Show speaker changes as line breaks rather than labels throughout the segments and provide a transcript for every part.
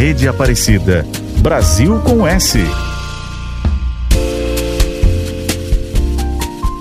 Rede Aparecida. Brasil com S.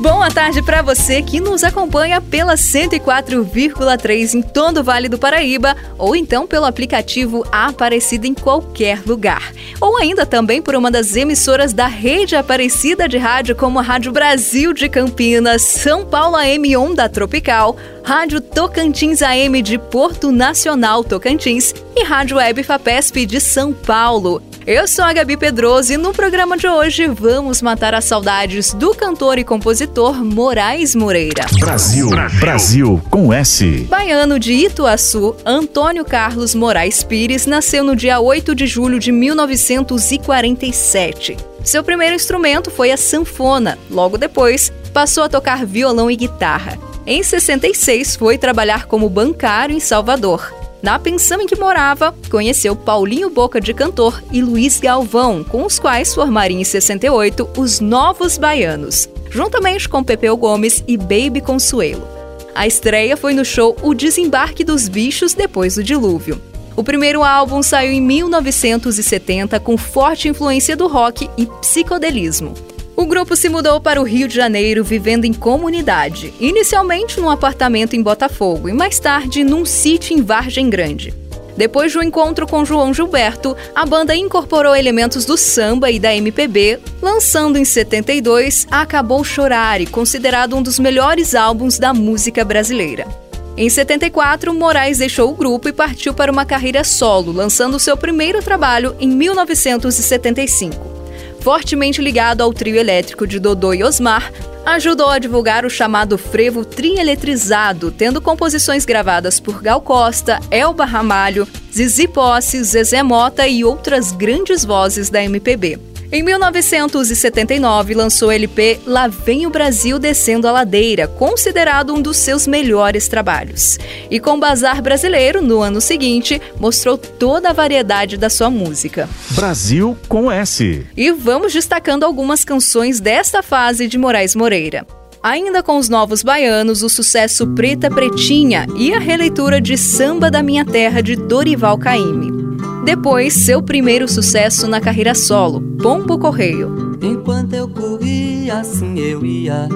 Boa tarde para você que nos acompanha pela 104,3 em todo o Vale do Paraíba ou então pelo aplicativo Aparecida em qualquer lugar. Ou ainda também por uma das emissoras da rede Aparecida de rádio como a Rádio Brasil de Campinas, São Paulo AM Onda Tropical, Rádio Tocantins AM de Porto Nacional Tocantins e Rádio Web Fapesp de São Paulo. Eu sou a Gabi Pedroso e no programa de hoje vamos matar as saudades do cantor e compositor Moraes Moreira.
Brasil, Brasil, com S.
Baiano de Ituaçu, Antônio Carlos Moraes Pires nasceu no dia 8 de julho de 1947. Seu primeiro instrumento foi a sanfona. Logo depois, passou a tocar violão e guitarra. Em 66, foi trabalhar como bancário em Salvador. Na pensão em que morava, conheceu Paulinho Boca de Cantor e Luiz Galvão, com os quais formaria em 68 os Novos Baianos, juntamente com Pepeu Gomes e Baby Consuelo. A estreia foi no show O Desembarque dos Bichos Depois do Dilúvio. O primeiro álbum saiu em 1970 com forte influência do rock e psicodelismo. O grupo se mudou para o Rio de Janeiro vivendo em comunidade, inicialmente num apartamento em Botafogo e mais tarde num sítio em Vargem Grande. Depois do encontro com João Gilberto, a banda incorporou elementos do samba e da MPB, lançando em 72 Acabou Chorar, considerado um dos melhores álbuns da música brasileira. Em 74, Moraes deixou o grupo e partiu para uma carreira solo, lançando seu primeiro trabalho em 1975 fortemente ligado ao trio elétrico de Dodô e Osmar, ajudou a divulgar o chamado frevo trieletrizado, tendo composições gravadas por Gal Costa, Elba Ramalho, Zizi Posse, Zezé Mota e outras grandes vozes da MPB. Em 1979, lançou o LP Lá Vem o Brasil Descendo a Ladeira, considerado um dos seus melhores trabalhos. E com Bazar Brasileiro, no ano seguinte, mostrou toda a variedade da sua música.
Brasil com S.
E vamos destacando algumas canções desta fase de Moraes Moreira. Ainda com os novos baianos, o sucesso Preta Pretinha e a releitura de Samba da Minha Terra de Dorival Caymmi. Depois, seu primeiro sucesso na carreira solo, Pombo Correio.
Enquanto eu corria, assim eu ia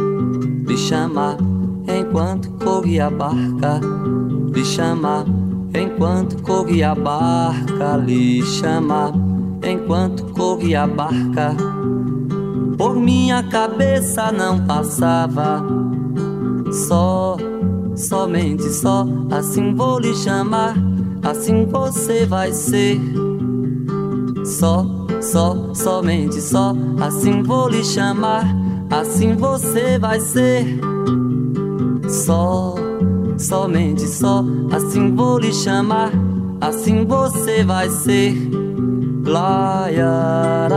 lhe chamar. Enquanto corria a barca, lhe chamar. Enquanto corria a barca, lhe chamar. Enquanto corria a barca, por minha cabeça não passava. Só, somente só, assim vou lhe chamar assim você vai ser. Só, só, somente só, assim vou lhe chamar, assim você vai ser. Só, somente só, assim vou lhe chamar, assim você vai ser. Ya,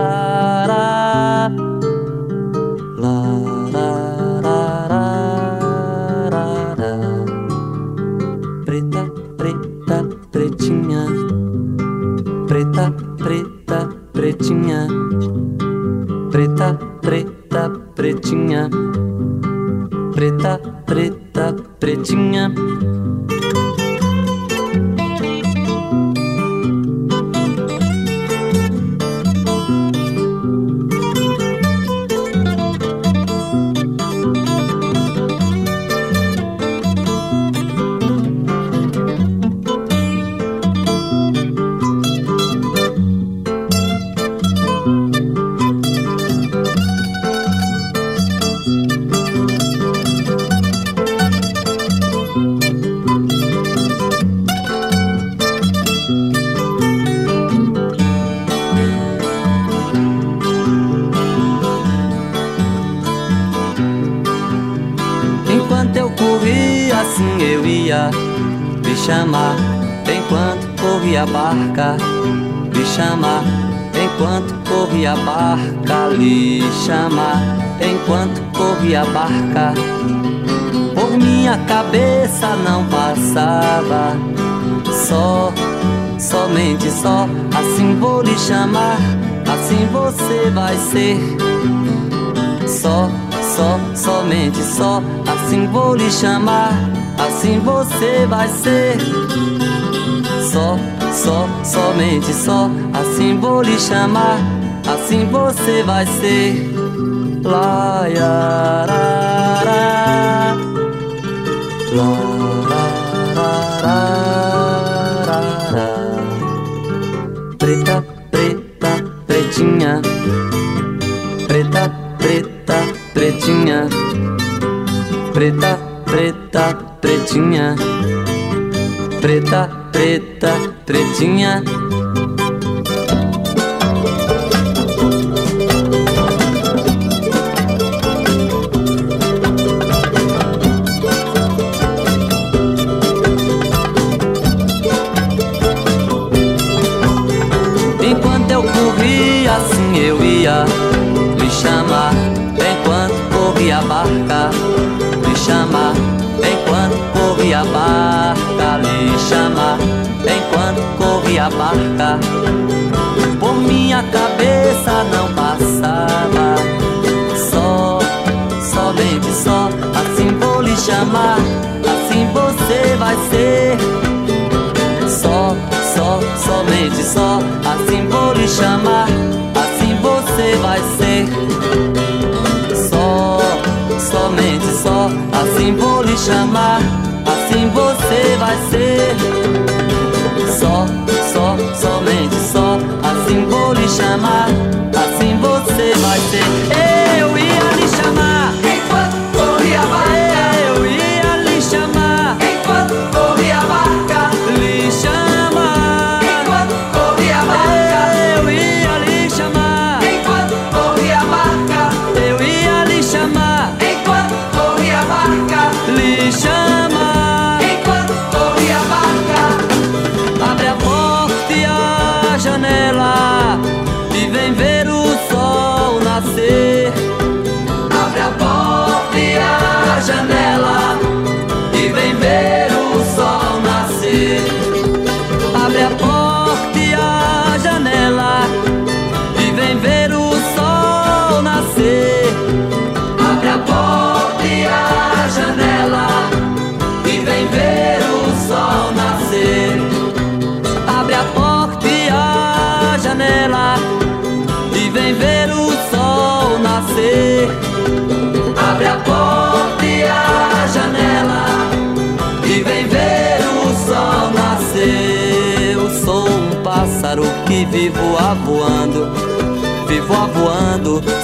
lhe chamar enquanto corria a barca, lhe chamar enquanto corria a barca. Por minha cabeça não passava só, somente só. Assim vou lhe chamar, assim você vai ser só, só, somente só. Assim vou lhe chamar, assim você vai ser só, só, somente só. Assim vou lhe chamar, assim você vai ser. Lá, ya, ra, ra. Lá, ra, ra, ra, ra. Preta, preta, pretinha. Preta, preta, pretinha. Preta, preta, pretinha. Preta, preta, pretinha. Corria a barca, por minha cabeça não passava. Só, somente só, assim vou lhe chamar. Assim você vai ser só, só, somente só. Assim vou lhe chamar, assim você vai ser. Só, somente só. Assim vou lhe chamar, assim você vai ser. Assim vou lhe chamar, assim você vai ser.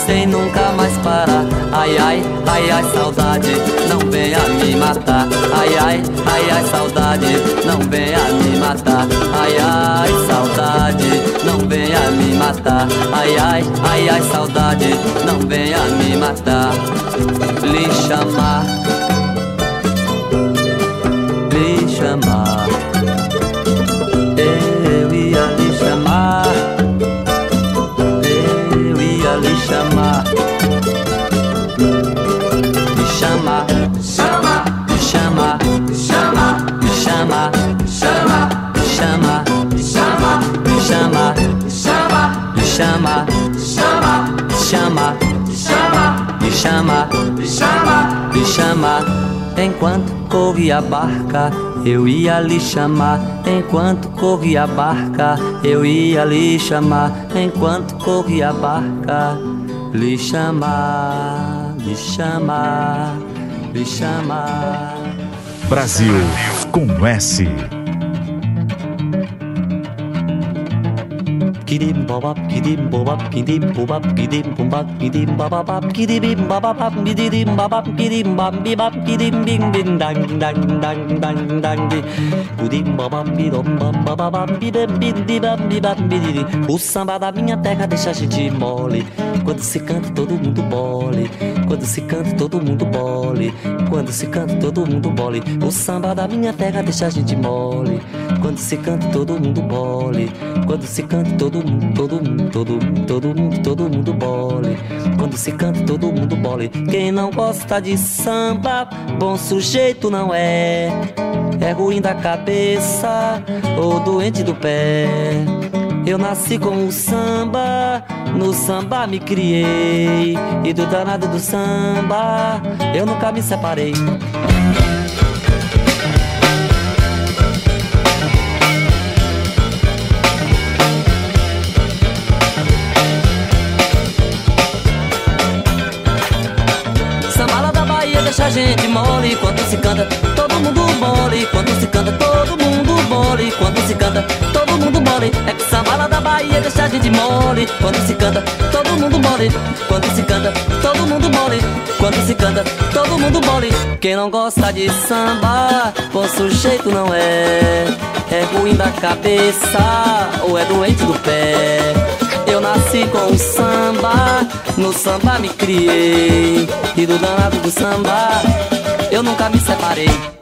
Sem nunca mais parar. Ai ai, ai ai saudade, não venha me matar. Ai ai, ai ai saudade, não venha me matar. Ai ai saudade, não venha me matar. Ai ai, ai ai saudade, não venha me matar. Lhe chamar, Enquanto corria a barca, eu ia lhe chamar. Enquanto corria a barca, eu ia lhe chamar. Enquanto corria a barca, lhe chamar, lhe chamar, lhe chamar.
Brasil com S.
kidim baba kidim baba kidim baba kidim baba kidim baba baba kidim baba baba kidim baba kidim bam bi bam kidim bing bing dang dang dang dang dang di. Kidim baba bidom bam baba bam bi bam bi di bam bi bam bi di o samba da minha terra deixa a gente mole. Quando se canta todo mundo bole. Quando se canta todo mundo bole. Quando se canta todo mundo bole. O samba da minha terra deixa a gente mole. Quando se canta todo mundo bole. Quando se canta todo mundo, todo mundo, todo mundo, todo mundo, todo mundo bole. Quando se canta todo mundo bole. Quem não gosta de samba, bom sujeito não é. É ruim da cabeça ou doente do pé. Eu nasci com o samba, no samba me criei. E do danado do samba, eu nunca me separei. Gente mole quando se canta, todo mundo mole quando se canta, todo mundo mole quando se canta, todo mundo mole. É que samba da Bahia deixa a gente mole quando se canta, todo mundo mole quando se canta, todo mundo mole quando se canta, todo mundo mole. Quem não gosta de samba, bom sujeito não é. É ruim da cabeça ou é doente do pé. Nasci com o samba, no samba me criei. E do danado do samba, eu nunca me separei.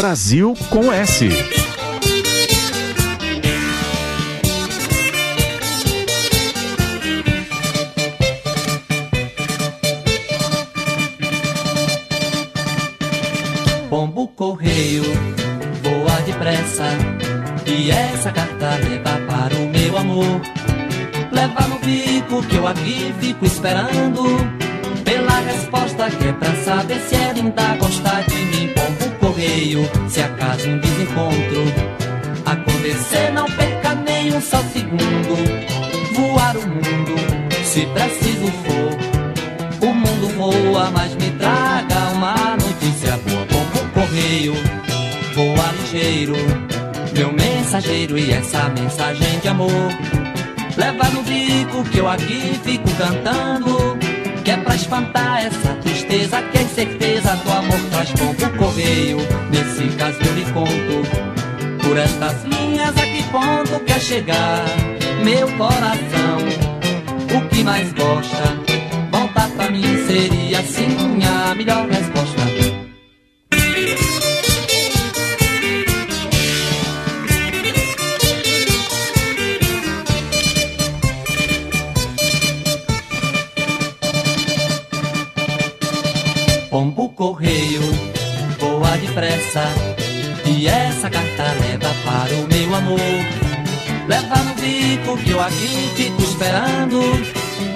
Brasil com S.
correio voa depressa e essa carta leva para o meu amor. Leva no bico que eu aqui fico esperando pela resposta que é pra saber se ela ainda gosta se acaso um desencontro acontecer, não perca nem um só segundo. Voar o mundo, se preciso for. O mundo voa, mas me traga uma notícia boa correio, voa ligeiro, meu mensageiro e essa mensagem de amor. Leva no bico que eu aqui fico cantando, que é pra espantar essa tristeza, que é certeza do amor traz bom pro correio. Nesse caso eu lhe conto, por estas linhas a que ponto quer chegar meu coração. O que mais gosta, voltar pra mim seria assim a melhor resposta. Correio voa depressa e essa carta leva para o meu amor. Leva no bico que eu aqui fico esperando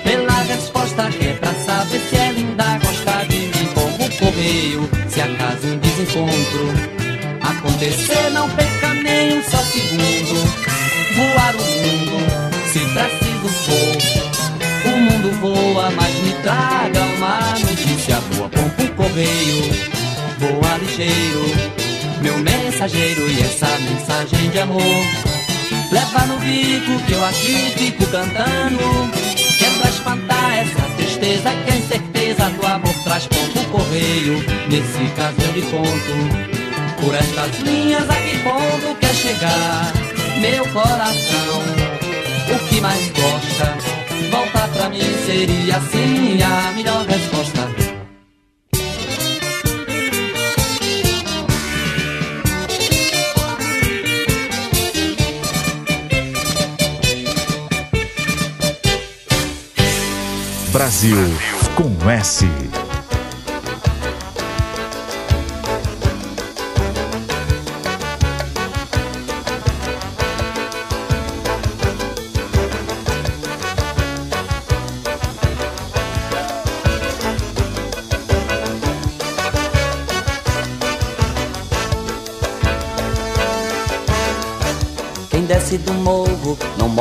pela resposta que é pra saber se ela ainda gosta de mim. Pombo correio, se acaso um desencontro acontecer, não perca nem um só segundo. Voar o mundo, se preciso for. Mundo voa, mas me traga uma notícia boa. Pompo correio, voa ligeiro. Meu mensageiro e essa mensagem de amor. Leva no bico que eu aqui fico cantando. Que é pra espantar essa tristeza que a incerteza do amor traz pompo correio. Nesse caso eu lhe conto. Por estas linhas a que ponto quer chegar meu coração? O que mais gosta? Voltar pra mim seria assim a melhor resposta.
Brasil com S.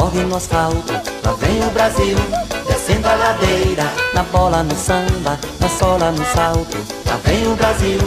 morre no asfalto. Lá vem o Brasil, descendo a ladeira, na bola, no samba, na sola, no salto. Lá vem o Brasil,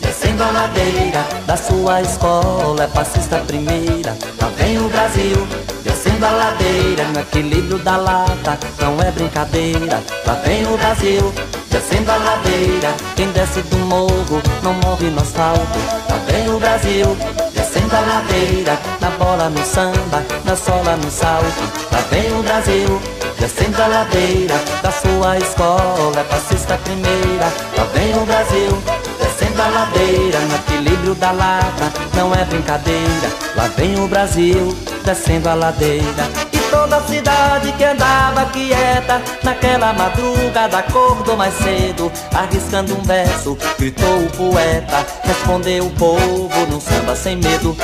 descendo a ladeira, da sua escola, é passista primeira. Lá vem o Brasil, descendo a ladeira, no equilíbrio da lata, não é brincadeira. Lá vem o Brasil, descendo a ladeira, quem desce do morro, não morre no asfalto. Lá vem o Brasil, descendo a ladeira, na bola, no samba, na sola, no salto. Lá vem o Brasil, descendo a ladeira, da sua escola, passista primeira. Lá vem o Brasil, descendo a ladeira, no equilíbrio da lata, não é brincadeira. Lá vem o Brasil, descendo a ladeira. E toda a cidade que andava quieta, naquela madrugada acordou mais cedo, arriscando um verso, gritou o poeta, respondeu o povo num samba sem medo.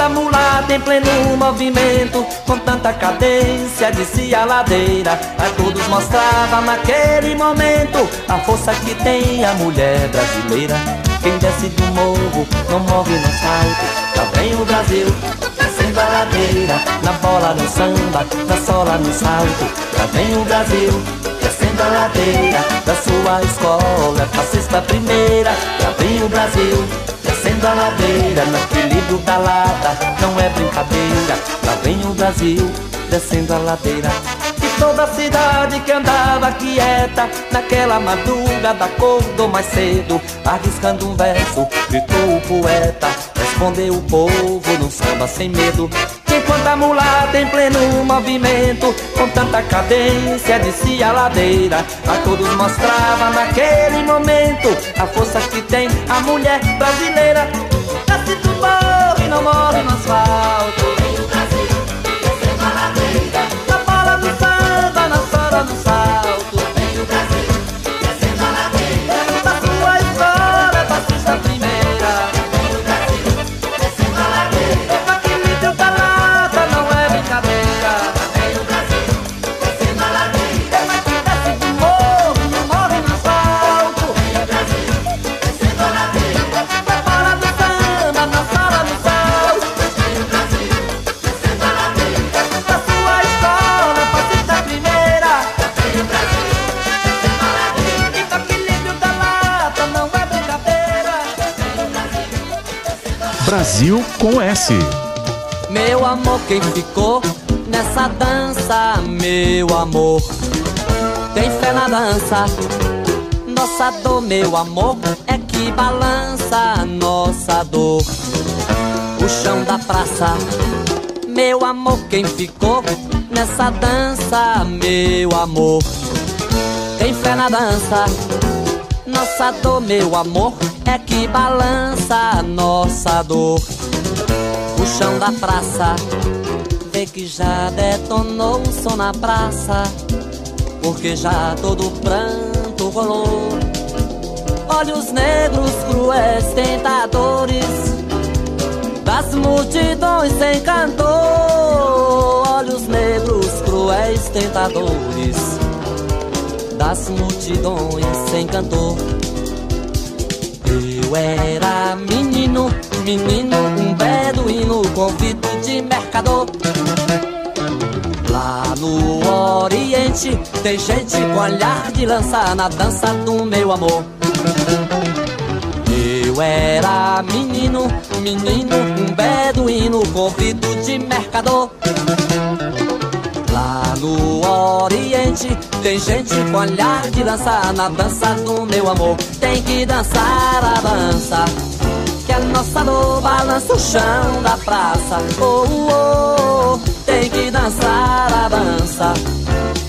Enquanto a mulata em pleno movimento, com tanta cadência, descia a ladeira, a todos mostrava naquele momento a força que tem a mulher brasileira. Quem desce do morro não morre no salto, lá vem o Brasil, descendo a ladeira, na bola, no samba, na sola, no salto, lá vem o Brasil, descendo a ladeira, da sua escola, fascista primeira, lá vem o Brasil, descendo a ladeira, no equilíbrio da lata, não é brincadeira, lá vem o Brasil, descendo a ladeira. E toda a cidade que andava quieta, naquela madrugada acordou mais cedo, arriscando um verso, gritou o poeta, respondeu o povo num samba sem medo. Enquanto a mulata em pleno movimento, com tanta cadência, descia a ladeira, a todos mostrava naquele momento a força que tem a mulher brasileira. Nasce do morro e não morre no asfalto. Na bola do samba, na sola do salto.
Brasil com S.
Meu amor, quem ficou nessa dança, meu amor, tem fé na dança. Nossa dor, meu amor, é que balança nossa dor. O chão da praça, meu amor, quem ficou nessa dança, meu amor, tem fé na dança. Nossa dor, meu amor, é que balança nossa dor o chão da praça. Vê que já detonou o som na praça, porque já todo pranto rolou. Olhos negros, cruéis, tentadores, das multidões sem cantor. Olhos negros, cruéis, tentadores, das multidões sem cantor. Eu era menino, menino, um beduíno, convito de mercador. Lá no Oriente tem gente com olhar de lança na dança do meu amor. Eu era menino, menino, um beduíno, convito de mercador. Lá no Oriente tem gente com olhar de dança na dança do meu amor. Tem que dançar a dança que a nossa dor balança o chão da praça. Oh, oh, oh, tem que dançar a dança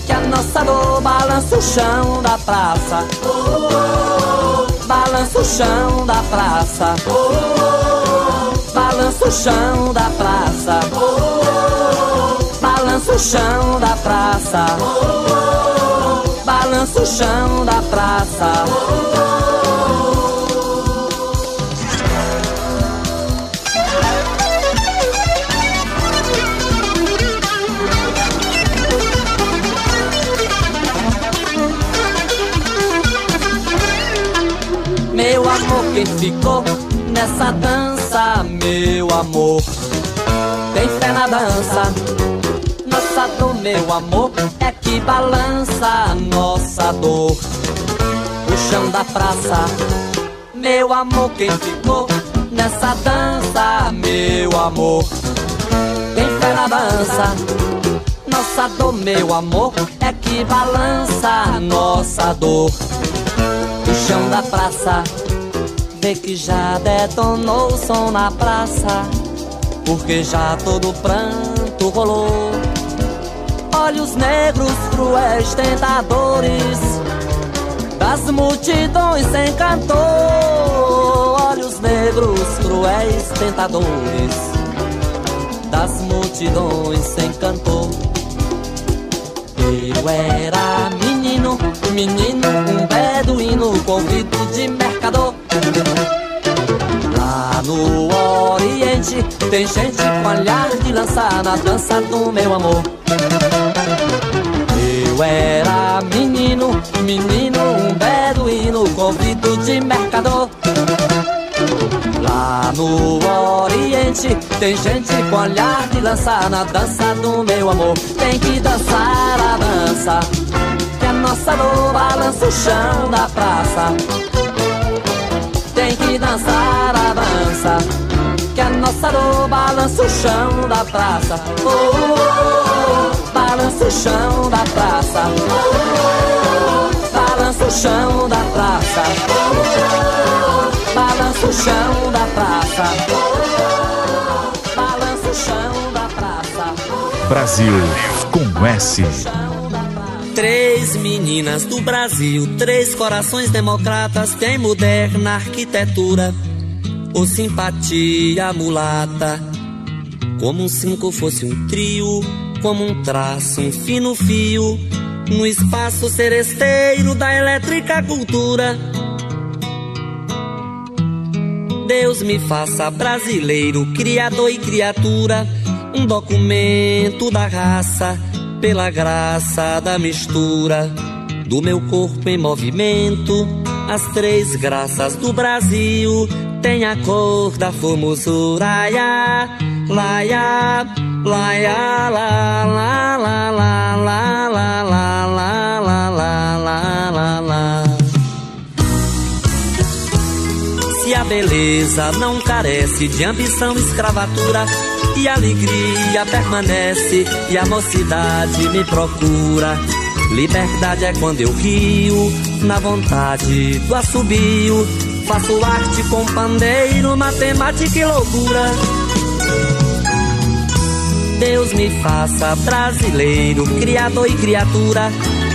que a nossa dor balança o chão da praça. Oh, oh, oh, balança o chão da praça. Oh, oh, oh, balança o chão da praça. Oh, oh, oh, balança o chão da praça. Oh, oh, oh, balança o chão da praça. Oh, oh, quem ficou nessa dança, meu amor. Tem fé na dança, nossa dor, meu amor, é que balança a nossa dor. O chão da praça, meu amor, quem ficou nessa dança, meu amor. Tem fé na dança, nossa dor, meu amor, é que balança a nossa dor. O chão da praça Vê que já detonou o som na praça, porque já todo pranto rolou. Olhos negros, cruéis, tentadores, das multidões sem cantor. Olhos negros, cruéis, tentadores, das multidões sem cantor. Eu era menino, menino, um beduíno, convido de mercador. Lá no Oriente tem gente com olhar de lançar na dança do meu amor. Eu era menino, menino, um beduíno, convido de mercador. Lá no Oriente tem gente com olhar de lançar na dança do meu amor. Tem que dançar a dança, que a nossa dor balança o chão da praça. Tem que dançar a dança, que a nossa dor balança o chão da praça. Oh, oh, oh, oh balança o chão da praça. Balança o chão da praça. Balança o chão da praça. Balança o chão da praça.
Brasil com S.
Três meninas do Brasil, três corações democratas, tem moderna arquitetura, ou simpatia mulata. Como um cinco fosse um trio, como um traço, um fino fio, no espaço seresteiro da elétrica cultura. Deus me faça brasileiro, criador e criatura, um documento da raça pela graça da mistura do meu corpo em movimento. As três graças do Brasil têm a cor da formosura. Laia, laia, laia, la, la, la, la, la, la, la, la, la, la, la, la. Se a beleza não carece de ambição e escravatura, e alegria permanece e a mocidade me procura. Liberdade é quando eu rio, na vontade do assobio. Faço arte com pandeiro, matemática e loucura. Deus me faça brasileiro, criador e criatura,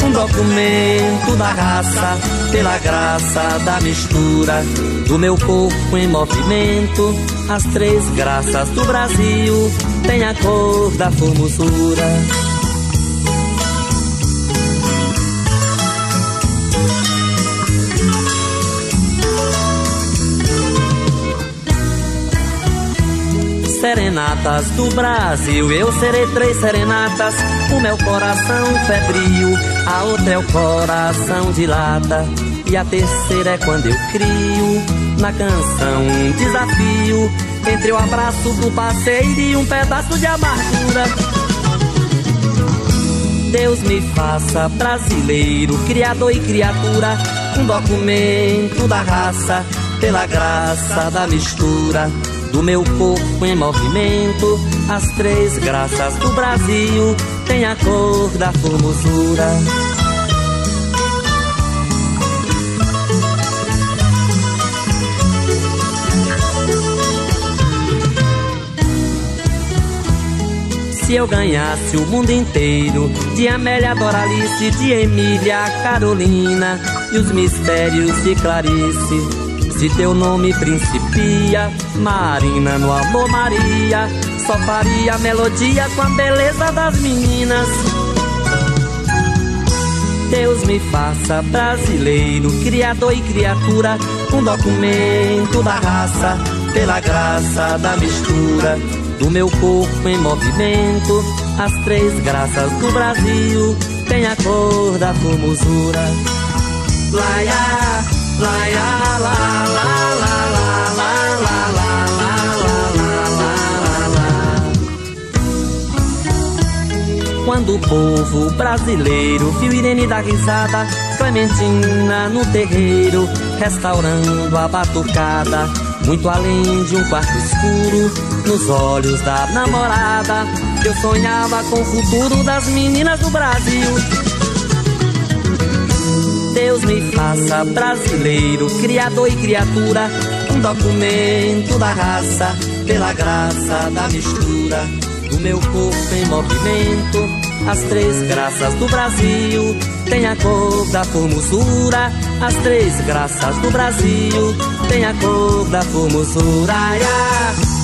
um documento da raça, pela graça da mistura do meu corpo em movimento. As três graças do Brasil têm a cor da formosura. Serenatas do Brasil. Eu serei três serenatas. O meu coração febril, a outra é o coração de lata. E a terceira é quando eu crio na canção um desafio entre o abraço do parceiro e um pedaço de amargura. Deus me faça brasileiro, criador e criatura, um documento da raça, pela graça da mistura do meu corpo em movimento. As três graças do Brasil têm a cor da formosura. se eu ganhasse o mundo inteiro De Amélia, Doralice, de Emília, Carolina E os mistérios de Clarice se teu nome principia, Marina no amor Maria, só faria melodia com a beleza das meninas. Deus me faça brasileiro, criador e criatura, um documento da raça, pela graça da mistura do meu corpo em movimento. As três graças do Brasil têm a cor da formosura. Laia, quando o povo brasileiro viu Irene dar risada, Clementina no terreiro, restaurando a batucada, muito além de um quarto escuro, nos olhos da namorada, eu sonhava com o futuro das meninas do Brasil. Deus me faça brasileiro, criador e criatura, um documento da raça, pela graça da mistura do meu corpo em movimento. As três graças do Brasil tem a cor da formosura. As três graças do Brasil tem a cor da formosura. Laia,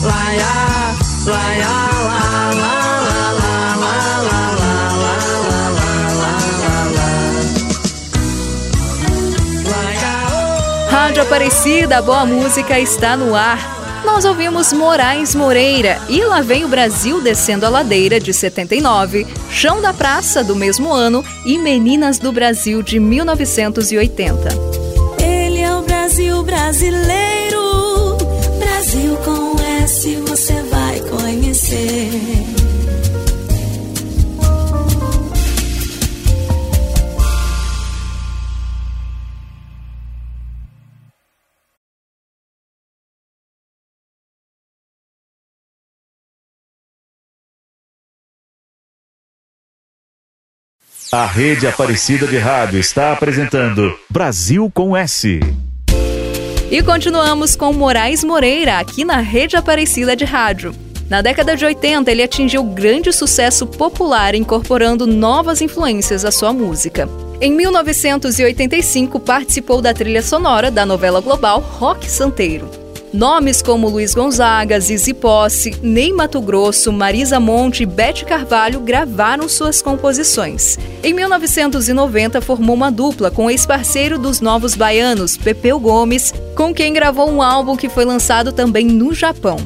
laia, laia, la,
Rádio Aparecida, boa música está no ar. Nós ouvimos Moraes Moreira e lá vem o Brasil descendo a ladeira de 79, Chão da Praça do mesmo ano e Meninas do Brasil de 1980.
Ele é o Brasil brasileiro, Brasil com S você vai conhecer.
A Rede Aparecida de Rádio está apresentando Brasil com S.
E continuamos com Moraes Moreira aqui na Rede Aparecida de Rádio. Na década de 80, ele atingiu grande sucesso popular, incorporando novas influências à sua música. Em 1985, participou da trilha sonora da novela global Rock Santeiro. Nomes como Luiz Gonzaga, Zizi Posse, Ney Mato Grosso, Marisa Monte e Bete Carvalho gravaram suas composições. Em 1990, formou uma dupla com o ex-parceiro dos Novos Baianos, Pepeu Gomes, com quem gravou um álbum que foi lançado também no Japão.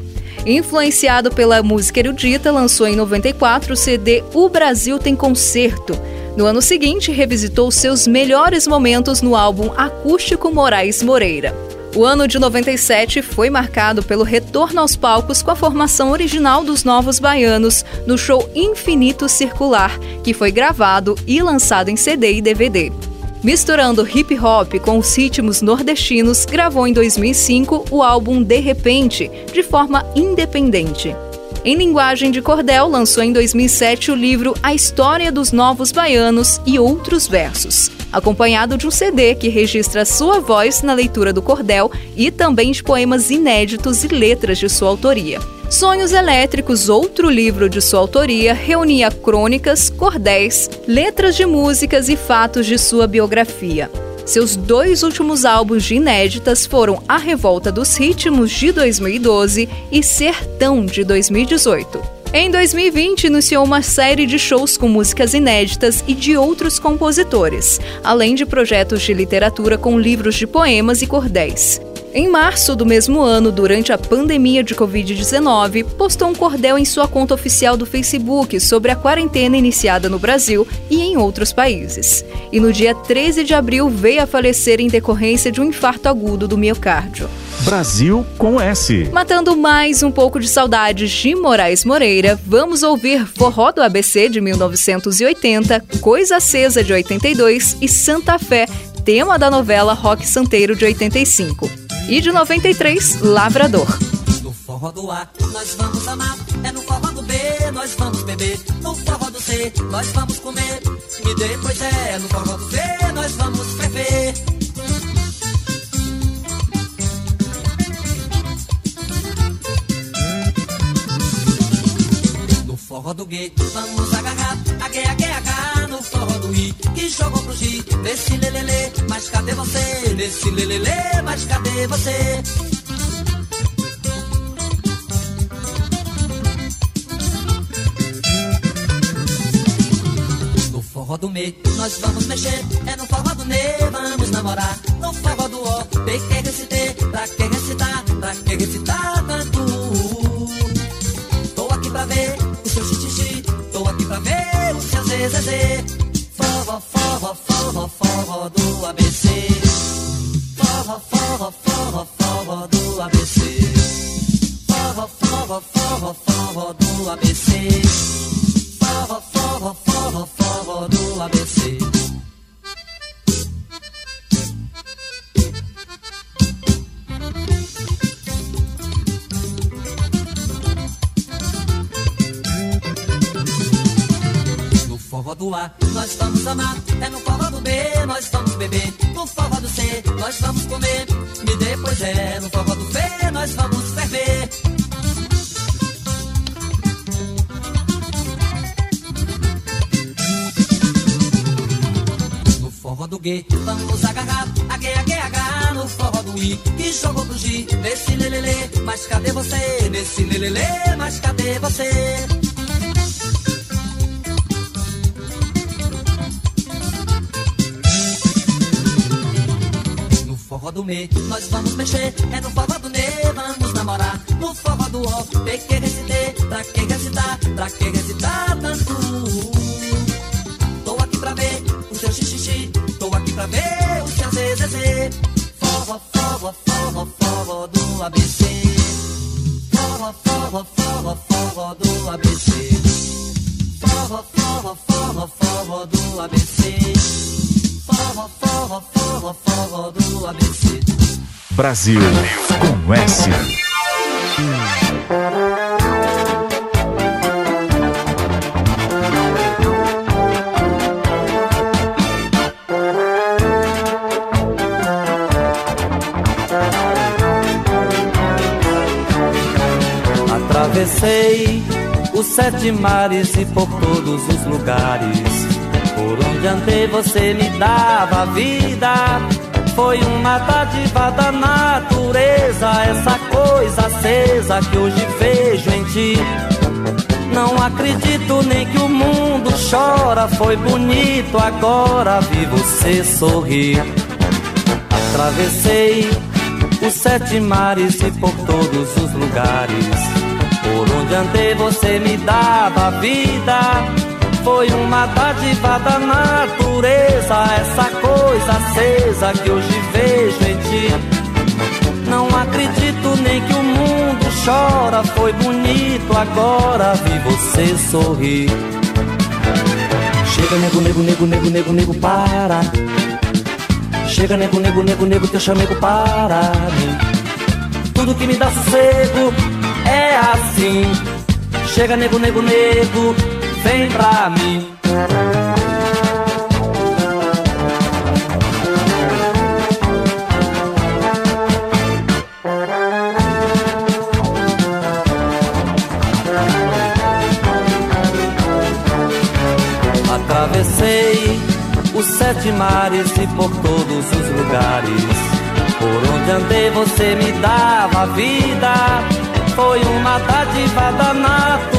Influenciado pela música erudita, lançou em 94 o CD O Brasil Tem Concerto. No ano seguinte, revisitou seus melhores momentos no álbum Acústico Moraes Moreira. O ano de 97 foi marcado pelo retorno aos palcos com a formação original dos Novos Baianos no show Infinito Circular, que foi gravado e lançado em CD e DVD. Misturando hip hop com os ritmos nordestinos, gravou em 2005 o álbum De Repente, de forma independente. Em linguagem de cordel, lançou em 2007 o livro A História dos Novos Baianos e Outros Versos acompanhado de um CD que registra sua voz na leitura do cordel e também de poemas inéditos e letras de sua autoria. Sonhos Elétricos, outro livro de sua autoria, reunia crônicas, cordéis, letras de músicas e fatos de sua biografia. Seus dois últimos álbuns de inéditas foram A Revolta dos Ritmos, de 2012, e Sertão, de 2018. Em 2020, iniciou uma série de shows com músicas inéditas e de outros compositores, além de projetos de literatura com livros de poemas e cordéis. Em março do mesmo ano, durante a pandemia de Covid-19, postou um cordel em sua conta oficial do Facebook sobre a quarentena iniciada no Brasil e em outros países. E no dia 13 de abril veio a falecer em decorrência de um infarto agudo do miocárdio.
Brasil com S.
Matando mais um pouco de saudades de Moraes Moreira, vamos ouvir Forró do ABC de 1980, Coisa Acesa de 82 e Santa Fé, tema da novela Rock Santeiro de 85. E de 93, Lavrador.
No forró do A, nós vamos amar. É no forró do B, nós vamos beber. No forró do C, nós vamos comer. E depois é no forró do C, nós vamos ferver. Forró do G, vamos agarrar. Ague, ague, agarrar no forró do I. Que jogou pro G, desse lelele. Mas cadê você? Desse lelele, mas cadê você? Forró do me, nós vamos mexer. É no forró do ne, vamos namorar. No forró do O, tem que recitar. Pra que recitar? Pra que recitar tanto? Tô aqui pra ver zezezê. Forró, forró, forró, forró do ABC. Forró, forró, forró, forró do ABC. Forró, forró, forró, forró do ABC. Forró, forró, forró, forró do ABC. Forró do A, nós vamos amar. É no forró do B, nós vamos beber. No forró do C, nós vamos comer. E depois é no forró do B, nós vamos ferver. No forró do G, vamos agarrar. Ague, ague, agarrar no forró do I. E jogou pro G, nesse lelele. Mas cadê você? Nesse lelele, mas cadê você? Forró do me, nós vamos mexer. É no forró do ne, vamos namorar. No forró do ó, tem que recitar. Pra que recitar? Pra que recitar tanto? Tô aqui pra ver o seu xixi. Tô aqui pra ver o seu zezezê. Forró, forró, forró, forró do ABC. Forró, forró, forró, forró do ABC. Forró, forró, forró, forró do ABC. Forró, forró, forró, forró do ABC.
Brasil com S.
Atravessei os sete mares e por todos os lugares. Por onde andei você me dava vida. Foi uma dádiva da natureza, essa coisa acesa que hoje vejo em ti. Não acredito nem que o mundo chora, foi bonito agora vi você sorrir. Atravessei os sete mares e por todos os lugares. Por onde andei você me dava vida. Foi uma dádiva da natureza, essa coisa acesa que hoje vejo em ti. Não acredito nem que o mundo chora, foi bonito agora vi você sorrir. Chega nego, nego, nego, nego, nego, nego, para. Chega nego, nego, nego, nego, teu chamego para mim. Tudo que me dá sossego é assim. Chega nego, nego, nego, vem pra mim. Atravessei os sete mares e por todos os lugares. Por onde andei você me dava vida. Foi uma dádiva da natureza,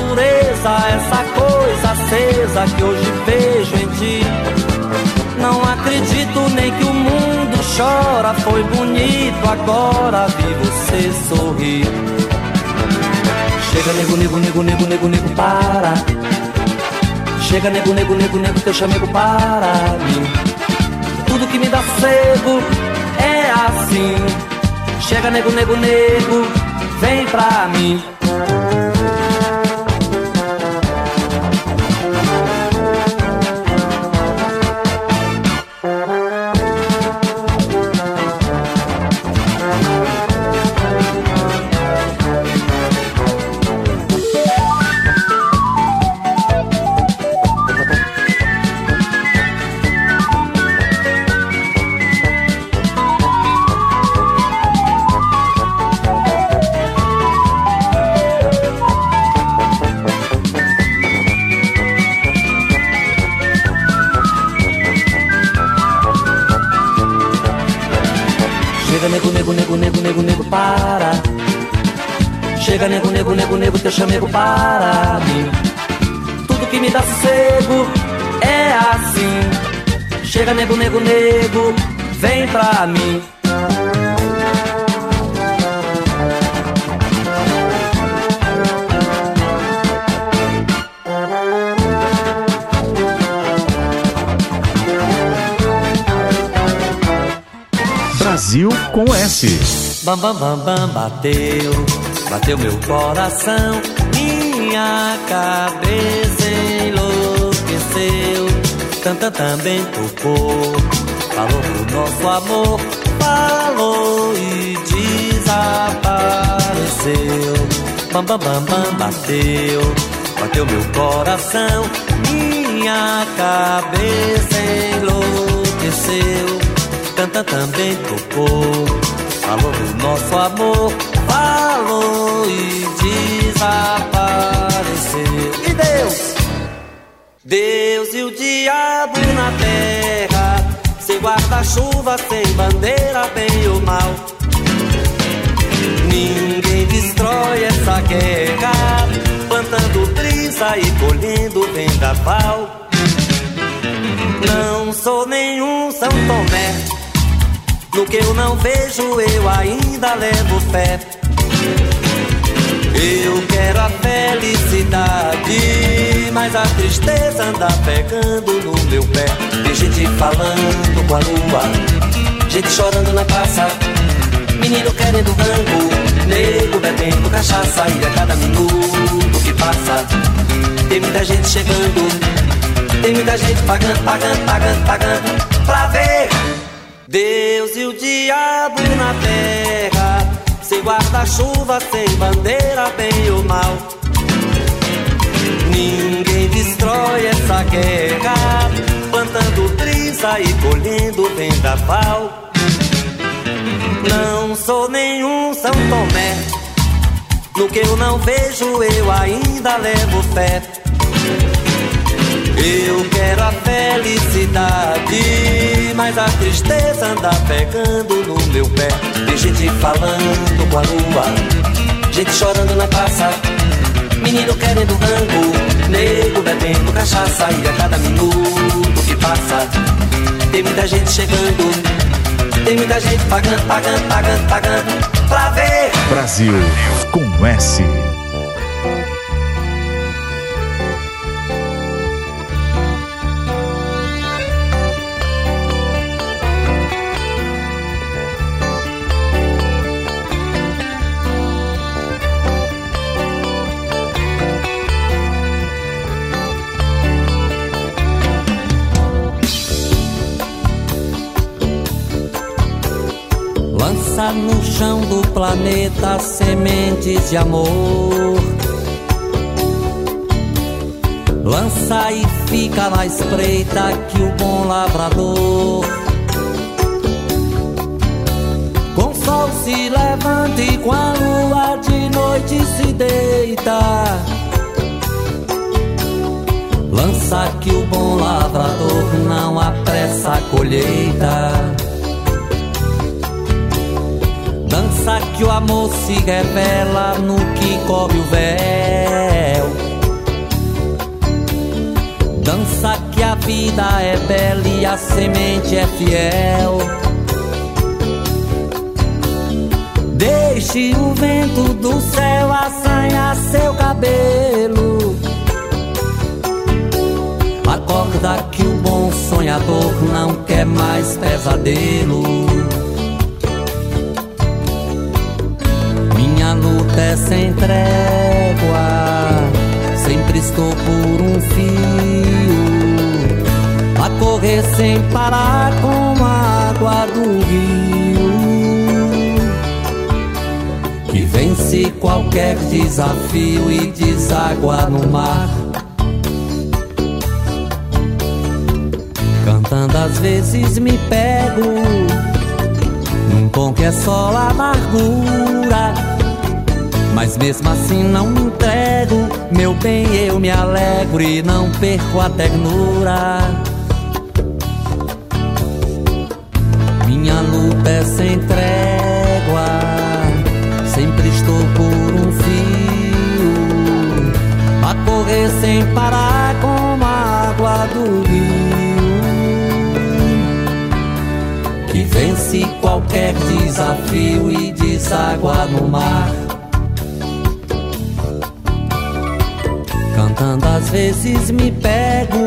essa coisa acesa que hoje vejo em ti. Não acredito nem que o mundo
chora foi bonito, agora vi você sorrir. Chega, nego, nego, nego, nego, nego, nego, para. Chega, nego, nego, nego, nego, teu chamego para mim. Tudo que me dá cego é assim. Chega, nego, nego, nego, vem pra mim. Chega nego, nego, nego, nego, teu chamego para mim Tudo que me dá sossego é assim. Chega nego, nego, nego, vem pra mim
Brasil com S.
Bam, bam, bam, bam, bateu Bateu meu coração, minha cabeça enlouqueceu. Tanta também tocou, falou pro nosso amor, falou e desapareceu. Bam, bam, bam, bam, bateu, bateu meu coração, minha cabeça enlouqueceu. Tanta também tocou, falou do nosso amor falou e desapareceu. E Deus? Deus e o diabo na terra, sem guarda-chuva, sem bandeira, bem ou mal. Ninguém destrói essa guerra, plantando brisa e colhendo vendaval. Não sou nenhum São Tomé, no que eu não vejo eu ainda levo fé. Eu quero a felicidade, mas a tristeza anda pegando no meu pé. Tem gente falando com a lua, gente chorando na praça, menino querendo rango, nego bebendo cachaça e a cada minuto que passa tem muita gente chegando, tem muita gente pagando, pagando, pagando, pagando pra ver Deus e o diabo na terra sem guarda-chuva, sem bandeira, bem ou mal. Ninguém destrói essa guerra, plantando brisa e colhendo vendaval. Não sou nenhum São Tomé, no que eu não vejo eu ainda levo fé. Eu quero a felicidade, mas a tristeza anda pegando no meu pé. Tem gente falando com a lua, gente chorando na praça, menino querendo rango, nego bebendo cachaça e a cada minuto que passa tem muita gente chegando, tem muita gente pagando, pagando, pagando, pagando pra ver.
Brasil com S.
no chão do planeta sementes de amor. Lança e fica na espreita que o bom lavrador. Com sol se levanta e com a lua de noite se deita. Lança que o bom lavrador não apressa a colheita. que o amor se revela no que cobre o véu. Dança que a vida é bela e a semente é fiel. Deixe o vento do céu assanhar seu cabelo. Acorda que o bom sonhador não quer mais pesadelo. Minha luta é sem trégua, sempre estou por um fio. A correr sem parar como a água do rio. Que vence qualquer desafio e deságua no mar. Cantando às vezes me pego num tom que é só amargura. Mas mesmo assim não me entrego, meu bem, eu me alegro e não perco a ternura. Minha luta é sem trégua, sempre estou por um fio, a correr sem parar como a água do rio, que vence qualquer desafio e deságua no mar. Cantando às vezes me pego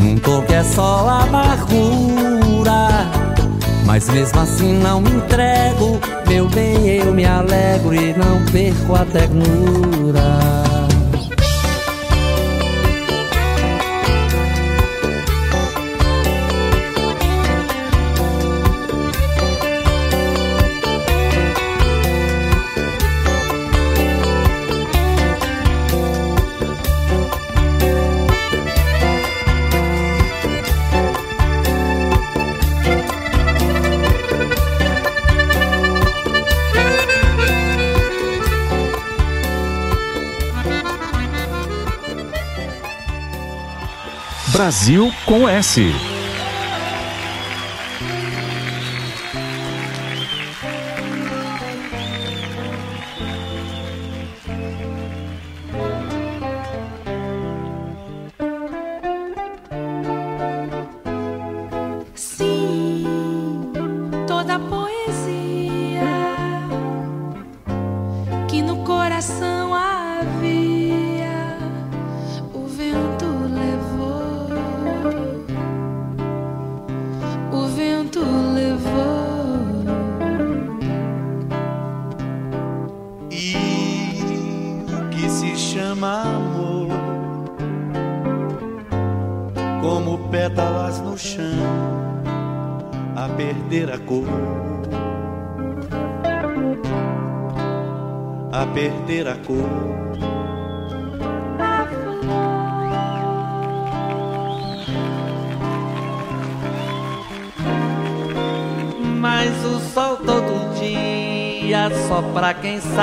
num tom que é só amargura. Mas mesmo assim não me entrego, meu bem, eu me alegro e não perco a ternura.
Brasil com S.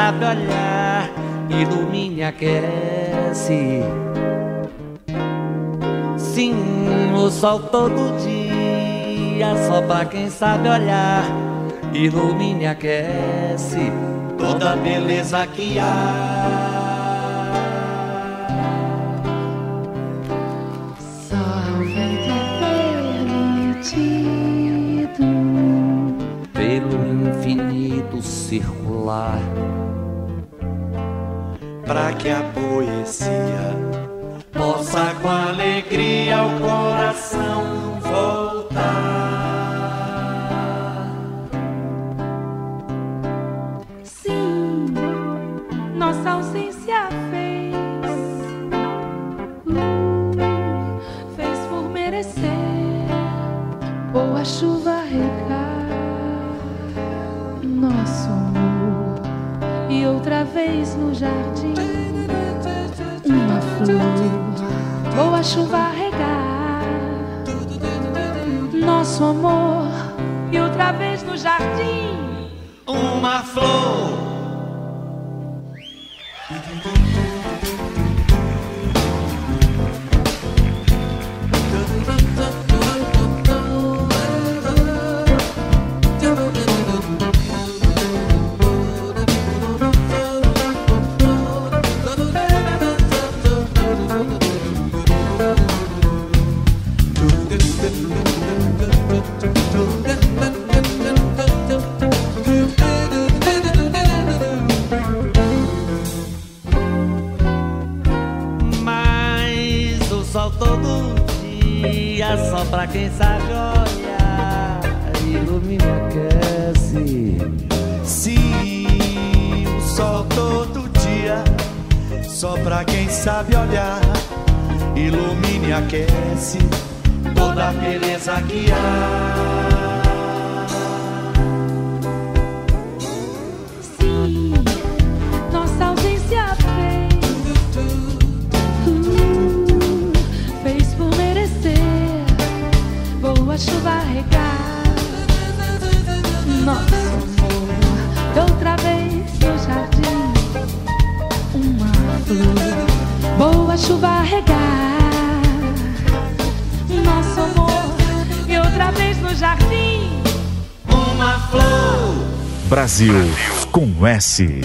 sabe olhar, ilumina aquece. Sim, o sol todo dia, só pra quem sabe olhar, ilumina aquece.
Toda a beleza que há.
Só permitido.
Pelo infinito circular,
Pra que a poesia possa com alegria ao coração voltar.
Sim, nossa ausência fez, uh, fez por merecer boa chuva regar nosso amor e outra vez no jardim boa chuva regar nosso amor e outra vez no jardim.
Uma flor.
pra quem sabe olhar, ilumina, aquece.
Se o sol todo dia, só pra quem sabe olhar, ilumine, aquece toda a beleza que há. chuva regar. Nosso amor e outra vez no jardim.
Uma flor.
Brasil com S.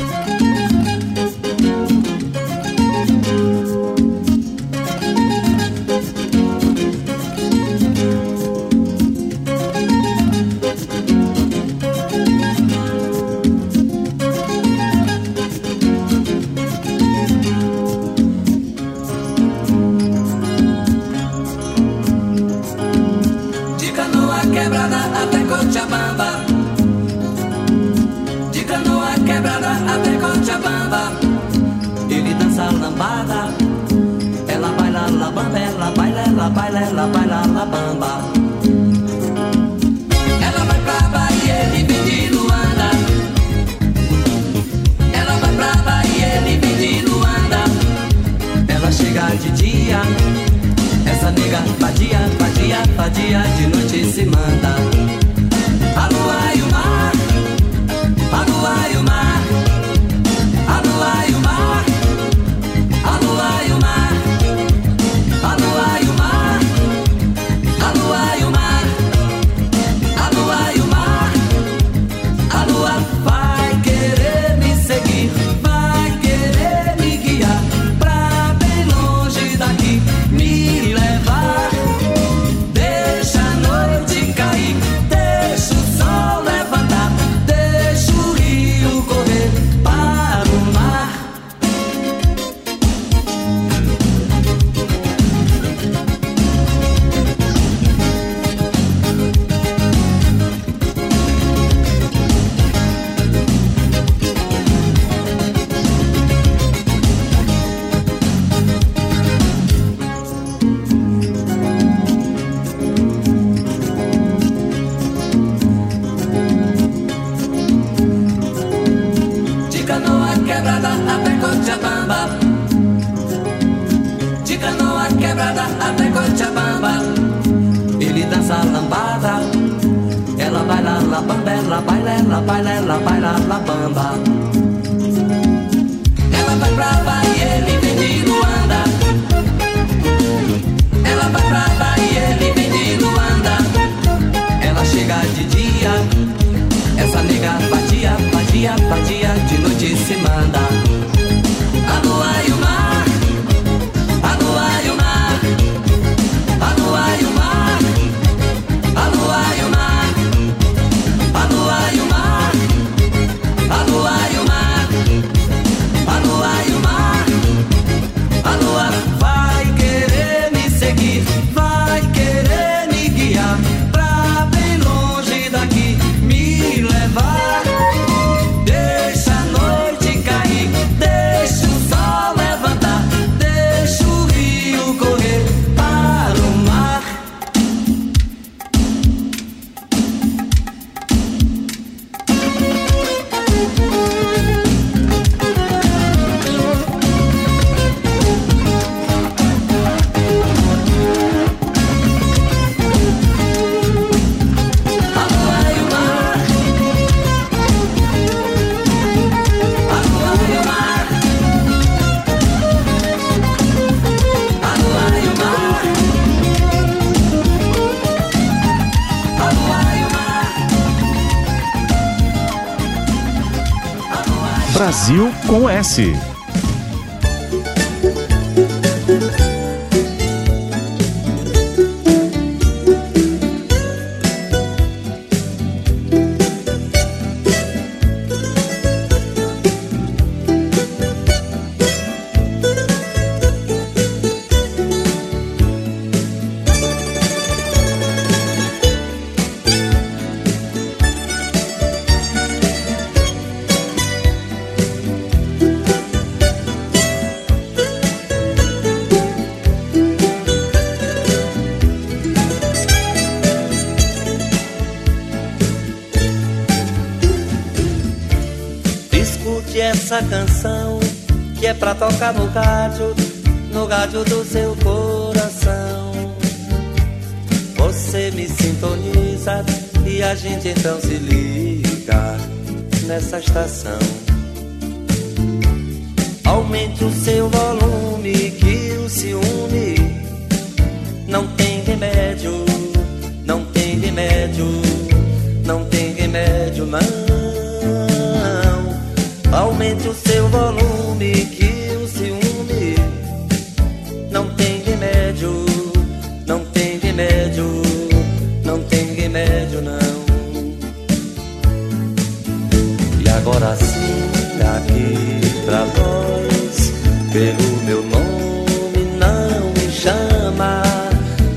Acesse tocar no rádio, no rádio do seu coração. Você me sintoniza e a gente então se liga nessa estação. Aumente o seu volume que o ciúme não tem remédio, não tem remédio, não tem remédio não. Aumente o seu volume pelo meu nome não me chama.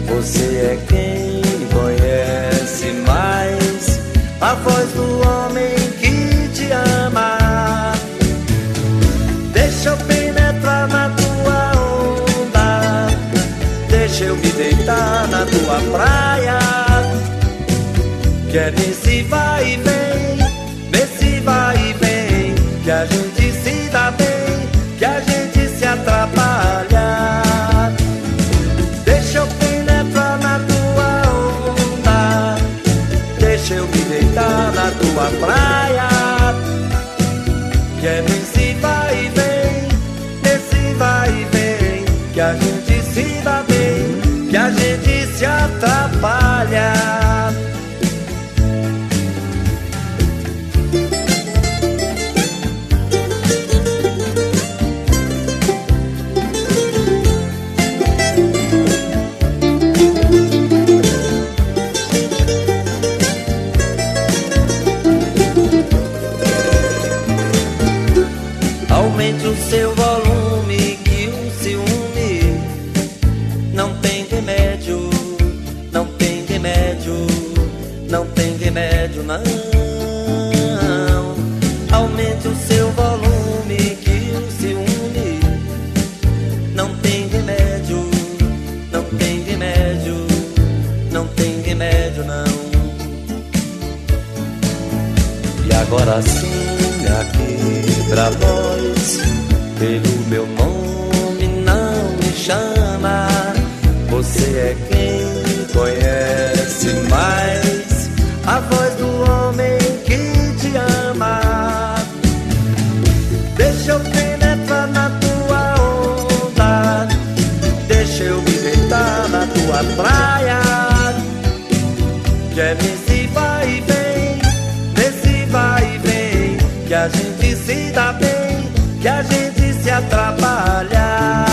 Você é quem conhece mais a voz do homem que te ama. Deixa eu penetrar na tua onda, deixa eu me deitar na tua praia. Quer nesse vai a gente se dá bem, que a gente se atrapalha.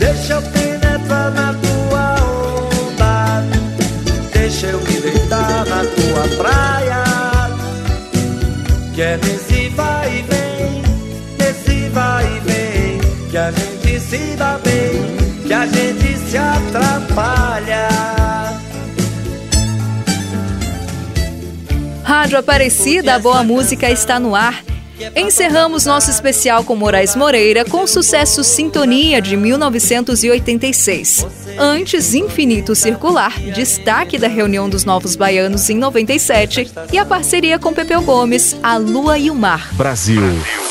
Deixa eu penetrar na tua onda, deixa eu me deitar na tua praia. Que é nesse vai e vem, nesse vai e vem, que a gente se dá bem, que a gente se atrapalha.
Rádio Aparecida, a boa música está no ar. Encerramos nosso especial com Moraes Moreira com o sucesso Sintonia de 1986. Antes, Infinito Circular, destaque da reunião dos Novos Baianos em 97 e a parceria com Pepeu Gomes, A Lua e o Mar.
Brasil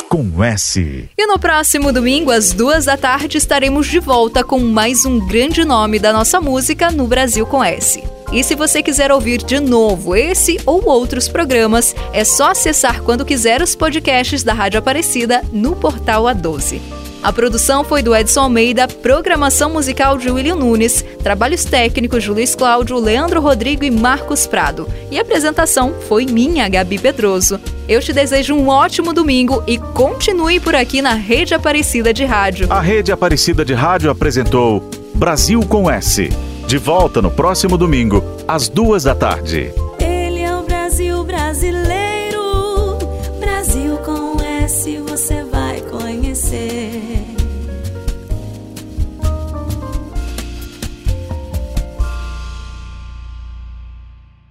com S.
E no próximo domingo, às duas da tarde, estaremos de volta com mais um grande nome da nossa música no Brasil com S. E se você quiser ouvir de novo esse ou outros programas, é só acessar quando quiser os podcasts da Rádio Aparecida no portal A12. A produção foi do Edson Almeida, programação musical de William Nunes, trabalhos técnicos de Luiz Cláudio, Leandro Rodrigo e Marcos Prado. E a apresentação foi minha, Gabi Pedroso. Eu te desejo um ótimo domingo e continue por aqui na Rede Aparecida de Rádio.
A Rede Aparecida de Rádio apresentou Brasil com S. De volta no próximo domingo, às duas da tarde.
Ele é o Brasil brasileiro.